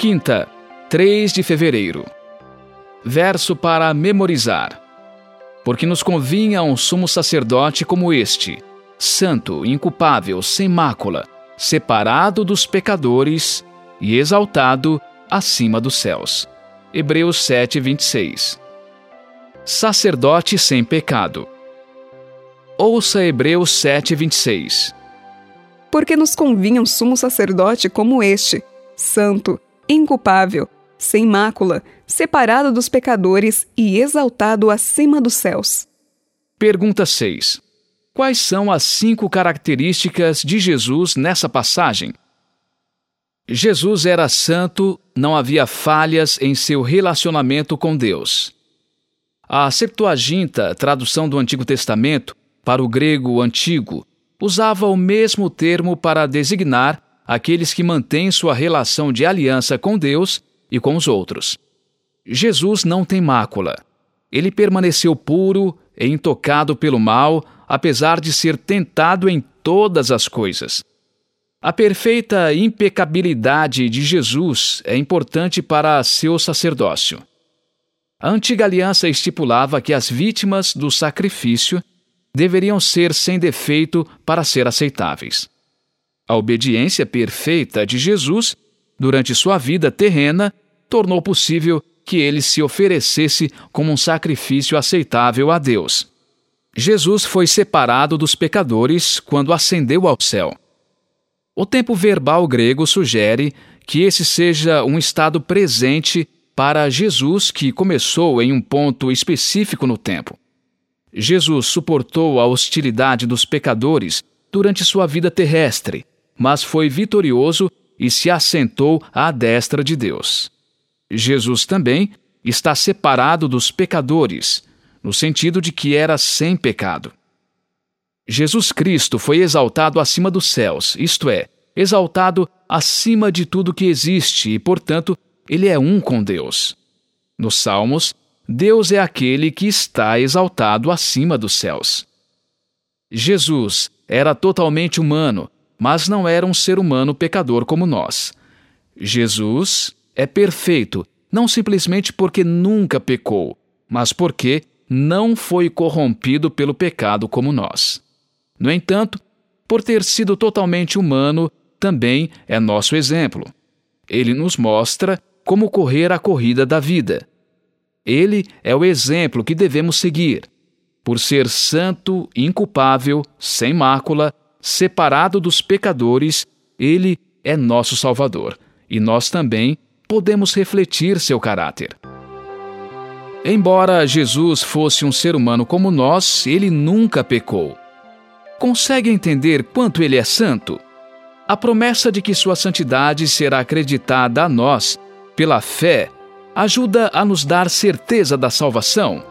Quinta, 3 de fevereiro. Verso para memorizar. Porque nos convinha um sumo sacerdote como este, santo, inculpável, sem mácula, separado dos pecadores e exaltado acima dos céus. Hebreus 7, 26. Sacerdote sem pecado. Ouça Hebreus 7, 26. Porque nos convinha um sumo sacerdote como este, santo, inculpável, sem mácula, separado dos pecadores e exaltado acima dos céus. Pergunta 6. Quais são as cinco características de Jesus nessa passagem? Jesus era santo, não havia falhas em seu relacionamento com Deus. A Septuaginta, tradução do Antigo Testamento, para o grego antigo, usava o mesmo termo para designar aqueles que mantêm sua relação de aliança com Deus e com os outros. Jesus não tem mácula. Ele permaneceu puro e intocado pelo mal, apesar de ser tentado em todas as coisas. A perfeita impecabilidade de Jesus é importante para seu sacerdócio. A antiga aliança estipulava que as vítimas do sacrifício deveriam ser sem defeito para ser aceitáveis. A obediência perfeita de Jesus durante sua vida terrena tornou possível que ele se oferecesse como um sacrifício aceitável a Deus. Jesus foi separado dos pecadores quando ascendeu ao céu. O tempo verbal grego sugere que esse seja um estado presente para Jesus que começou em um ponto específico no tempo. Jesus suportou a hostilidade dos pecadores durante sua vida terrestre, mas foi vitorioso e se assentou à destra de Deus. Jesus também está separado dos pecadores, no sentido de que era sem pecado. Jesus Cristo foi exaltado acima dos céus, isto é, exaltado acima de tudo que existe e, portanto, ele é um com Deus. Nos Salmos, Deus é aquele que está exaltado acima dos céus. Jesus era totalmente humano, mas não era um ser humano pecador como nós. Jesus é perfeito, não simplesmente porque nunca pecou, mas porque não foi corrompido pelo pecado como nós. No entanto, por ter sido totalmente humano, também é nosso exemplo. Ele nos mostra como correr a corrida da vida. Ele é o exemplo que devemos seguir. Por ser santo, inculpável, sem mácula, separado dos pecadores, ele é nosso Salvador, e nós também podemos refletir seu caráter. Embora Jesus fosse um ser humano como nós, ele nunca pecou. Consegue entender quanto ele é santo? A promessa de que sua santidade será acreditada a nós pela fé ajuda a nos dar certeza da salvação.